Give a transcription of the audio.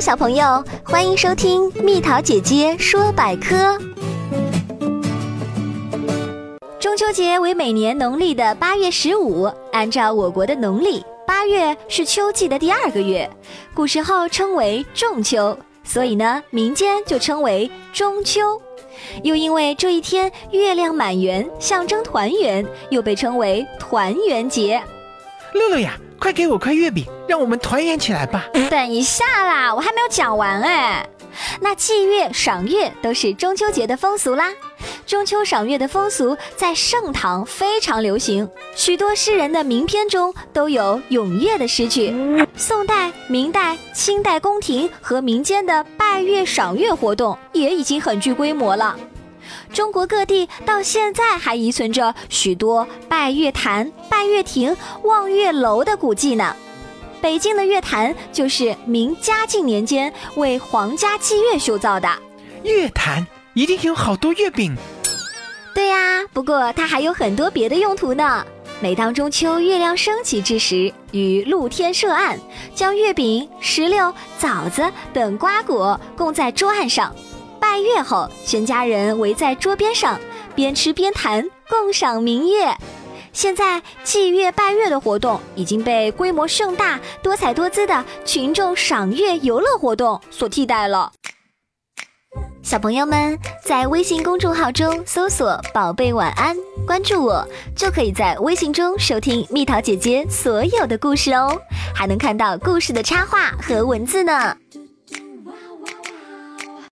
小朋友，欢迎收听蜜桃姐姐说百科。中秋节为每年农历的八月十五，按照我国的农历，八月是秋季的第二个月，古时候称为仲秋，所以呢，民间就称为中秋。又因为这一天月亮满圆，象征团圆，又被称为团圆节。乐乐呀！快给我块月饼，让我们团圆起来吧！等一下啦，我还没有讲完哎。那祭月、赏月都是中秋节的风俗啦。中秋赏月的风俗在盛唐非常流行，许多诗人的名篇中都有咏月的诗句。宋代、明代、清代宫廷和民间的拜月、赏月活动也已经很具规模了。中国各地到现在还遗存着许多拜月坛、拜月亭、望月楼的古迹呢。北京的月坛就是明嘉靖年间为皇家祭月修造的。月坛一定有好多月饼。对呀，不过它还有很多别的用途呢。每当中秋月亮升起之时，与露天设案，将月饼、石榴、枣子等瓜果供在桌案上。拜月后，全家人围在桌边上，边吃边谈，共赏明月。现在祭月拜月的活动已经被规模盛大、多彩多姿的群众赏月游乐活动所替代了。小朋友们在微信公众号中搜索“宝贝晚安”，关注我，就可以在微信中收听蜜桃姐姐所有的故事哦，还能看到故事的插画和文字呢。